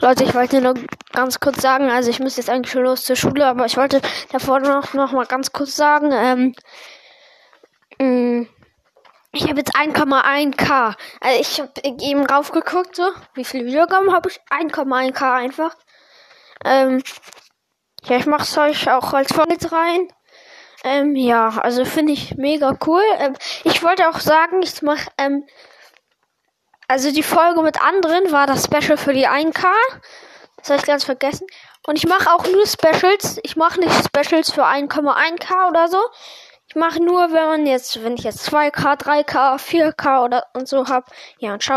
Leute, ich wollte nur ganz kurz sagen, also ich muss jetzt eigentlich schon los zur Schule, aber ich wollte davor noch, noch mal ganz kurz sagen, ähm, mh, ich habe jetzt 1,1k. Also ich habe eben raufgeguckt, so, wie viele Wiedergaben habe ich? 1,1k einfach. Ähm, ja, ich mache es euch auch als Folge rein. Ähm, ja, also finde ich mega cool. Ähm, ich wollte auch sagen, ich mache, ähm, also die Folge mit anderen war das Special für die 1K. Das habe ich ganz vergessen. Und ich mache auch nur Specials. Ich mache nicht Specials für 1,1K oder so. Ich mache nur, wenn man jetzt, wenn ich jetzt 2K, 3K, 4K oder und so hab. Ja, und ciao.